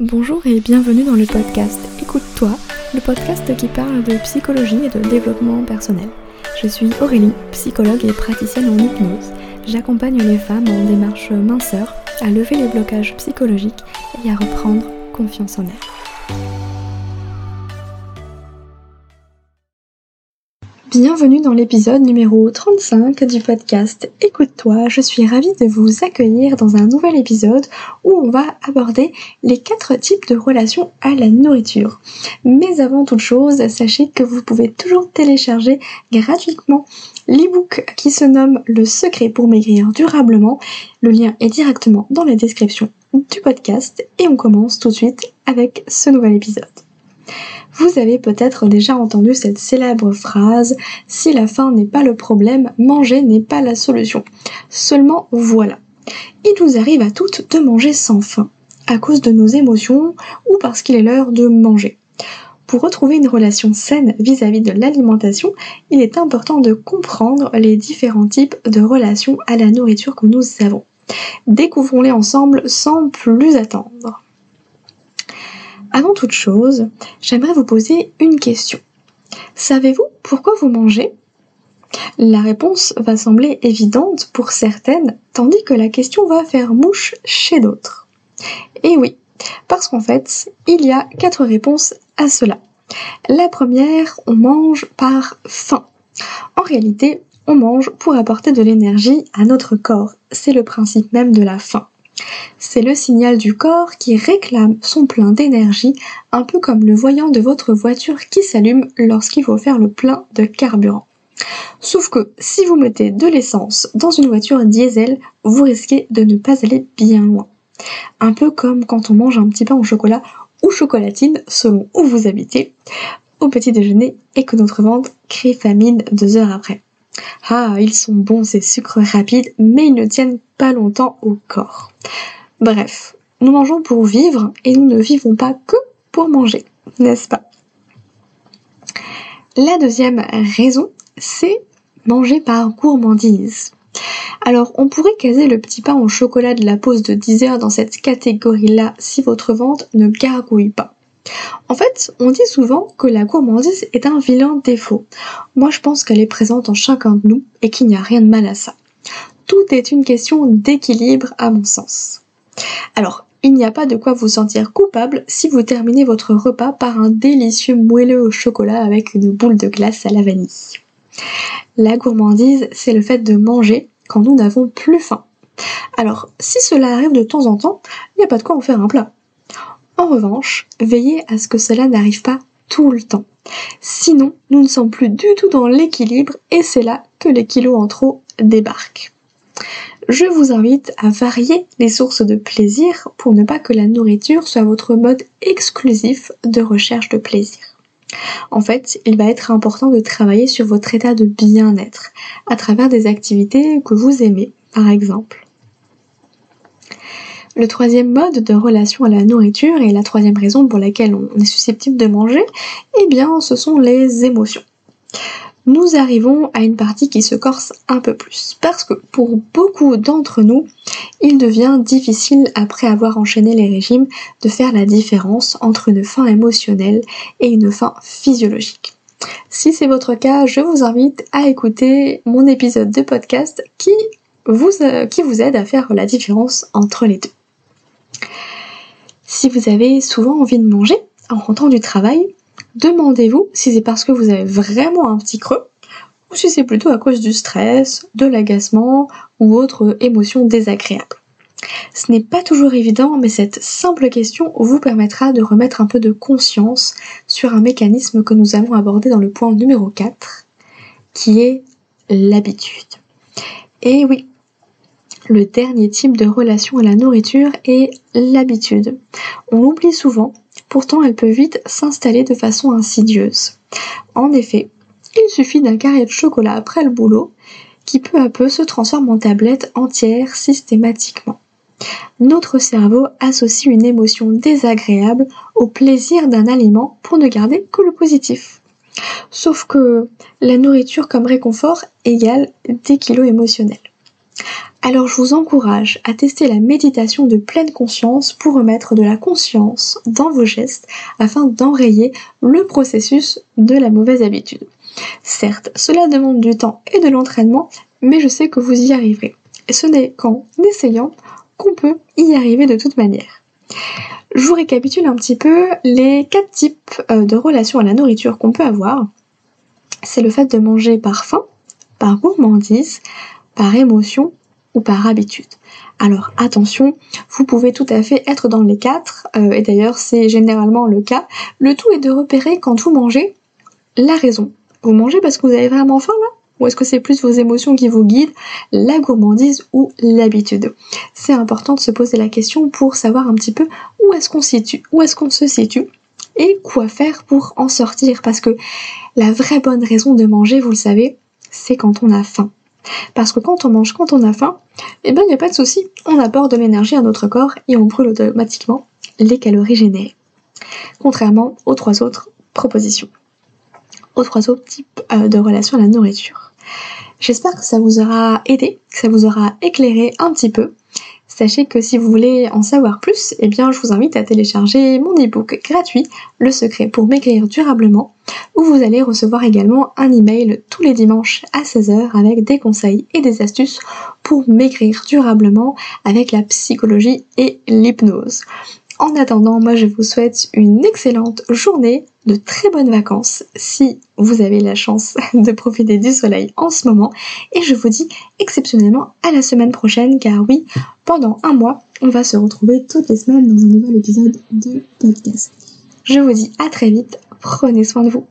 Bonjour et bienvenue dans le podcast Écoute-toi, le podcast qui parle de psychologie et de développement personnel. Je suis Aurélie, psychologue et praticienne en hypnose. J'accompagne les femmes en démarche minceur à lever les blocages psychologiques et à reprendre confiance en elles. Bienvenue dans l'épisode numéro 35 du podcast Écoute-toi. Je suis ravie de vous accueillir dans un nouvel épisode où on va aborder les quatre types de relations à la nourriture. Mais avant toute chose, sachez que vous pouvez toujours télécharger gratuitement l'ebook qui se nomme Le secret pour maigrir durablement. Le lien est directement dans la description du podcast et on commence tout de suite avec ce nouvel épisode. Vous avez peut-être déjà entendu cette célèbre phrase Si la faim n'est pas le problème, manger n'est pas la solution. Seulement voilà. Il nous arrive à toutes de manger sans faim, à cause de nos émotions ou parce qu'il est l'heure de manger. Pour retrouver une relation saine vis-à-vis de l'alimentation, il est important de comprendre les différents types de relations à la nourriture que nous avons. Découvrons-les ensemble sans plus attendre. Avant toute chose, j'aimerais vous poser une question. Savez-vous pourquoi vous mangez? La réponse va sembler évidente pour certaines, tandis que la question va faire mouche chez d'autres. Et oui, parce qu'en fait, il y a quatre réponses à cela. La première, on mange par faim. En réalité, on mange pour apporter de l'énergie à notre corps. C'est le principe même de la faim. C'est le signal du corps qui réclame son plein d'énergie, un peu comme le voyant de votre voiture qui s'allume lorsqu'il faut faire le plein de carburant. Sauf que si vous mettez de l'essence dans une voiture diesel, vous risquez de ne pas aller bien loin. Un peu comme quand on mange un petit pain au chocolat ou chocolatine selon où vous habitez au petit déjeuner et que notre ventre crée famine deux heures après. Ah, ils sont bons ces sucres rapides, mais ils ne tiennent pas longtemps au corps. Bref, nous mangeons pour vivre et nous ne vivons pas que pour manger, n'est-ce pas? La deuxième raison, c'est manger par gourmandise. Alors, on pourrait caser le petit pain au chocolat de la pause de 10 heures dans cette catégorie-là si votre ventre ne gargouille pas. En fait, on dit souvent que la gourmandise est un vilain défaut. Moi, je pense qu'elle est présente en chacun de nous et qu'il n'y a rien de mal à ça. Tout est une question d'équilibre à mon sens. Alors, il n'y a pas de quoi vous sentir coupable si vous terminez votre repas par un délicieux moelleux au chocolat avec une boule de glace à la vanille. La gourmandise, c'est le fait de manger quand nous n'avons plus faim. Alors, si cela arrive de temps en temps, il n'y a pas de quoi en faire un plat. En revanche, veillez à ce que cela n'arrive pas tout le temps. Sinon, nous ne sommes plus du tout dans l'équilibre et c'est là que les kilos en trop débarquent. Je vous invite à varier les sources de plaisir pour ne pas que la nourriture soit votre mode exclusif de recherche de plaisir. En fait, il va être important de travailler sur votre état de bien-être à travers des activités que vous aimez, par exemple. Le troisième mode de relation à la nourriture et la troisième raison pour laquelle on est susceptible de manger, eh bien, ce sont les émotions. Nous arrivons à une partie qui se corse un peu plus, parce que pour beaucoup d'entre nous, il devient difficile, après avoir enchaîné les régimes, de faire la différence entre une faim émotionnelle et une faim physiologique. Si c'est votre cas, je vous invite à écouter mon épisode de podcast qui vous, euh, qui vous aide à faire la différence entre les deux. Si vous avez souvent envie de manger en rentrant du travail, demandez-vous si c'est parce que vous avez vraiment un petit creux ou si c'est plutôt à cause du stress, de l'agacement ou autre émotion désagréable. Ce n'est pas toujours évident, mais cette simple question vous permettra de remettre un peu de conscience sur un mécanisme que nous allons aborder dans le point numéro 4, qui est l'habitude. Et oui, le dernier type de relation à la nourriture est l'habitude. On l'oublie souvent, pourtant elle peut vite s'installer de façon insidieuse. En effet, il suffit d'un carré de chocolat après le boulot qui peu à peu se transforme en tablette entière systématiquement. Notre cerveau associe une émotion désagréable au plaisir d'un aliment pour ne garder que le positif. Sauf que la nourriture comme réconfort égale des kilos émotionnels. Alors je vous encourage à tester la méditation de pleine conscience pour remettre de la conscience dans vos gestes afin d'enrayer le processus de la mauvaise habitude. Certes, cela demande du temps et de l'entraînement, mais je sais que vous y arriverez. Et ce n'est qu'en essayant qu'on peut y arriver de toute manière. Je vous récapitule un petit peu les quatre types euh, de relations à la nourriture qu'on peut avoir. C'est le fait de manger par faim, par gourmandise, par émotion ou par habitude. Alors attention, vous pouvez tout à fait être dans les quatre, euh, et d'ailleurs c'est généralement le cas. Le tout est de repérer quand vous mangez la raison. Vous mangez parce que vous avez vraiment faim là? Ou est-ce que c'est plus vos émotions qui vous guident, la gourmandise ou l'habitude? C'est important de se poser la question pour savoir un petit peu où est-ce où est-ce qu'on se situe et quoi faire pour en sortir parce que la vraie bonne raison de manger, vous le savez, c'est quand on a faim. Parce que quand on mange quand on a faim, eh ben il n'y a pas de souci, on apporte de l'énergie à notre corps et on brûle automatiquement les calories générées. Contrairement aux trois autres propositions, aux trois autres types euh, de relations à la nourriture. J'espère que ça vous aura aidé, que ça vous aura éclairé un petit peu. Sachez que si vous voulez en savoir plus, eh bien je vous invite à télécharger mon ebook gratuit, Le secret pour maigrir durablement, où vous allez recevoir également un email tous les dimanches à 16h avec des conseils et des astuces pour maigrir durablement avec la psychologie et l'hypnose. En attendant, moi je vous souhaite une excellente journée, de très bonnes vacances si vous avez la chance de profiter du soleil en ce moment. Et je vous dis exceptionnellement à la semaine prochaine car oui, pendant un mois, on va se retrouver toutes les semaines dans un nouvel épisode de podcast. Je vous dis à très vite, prenez soin de vous.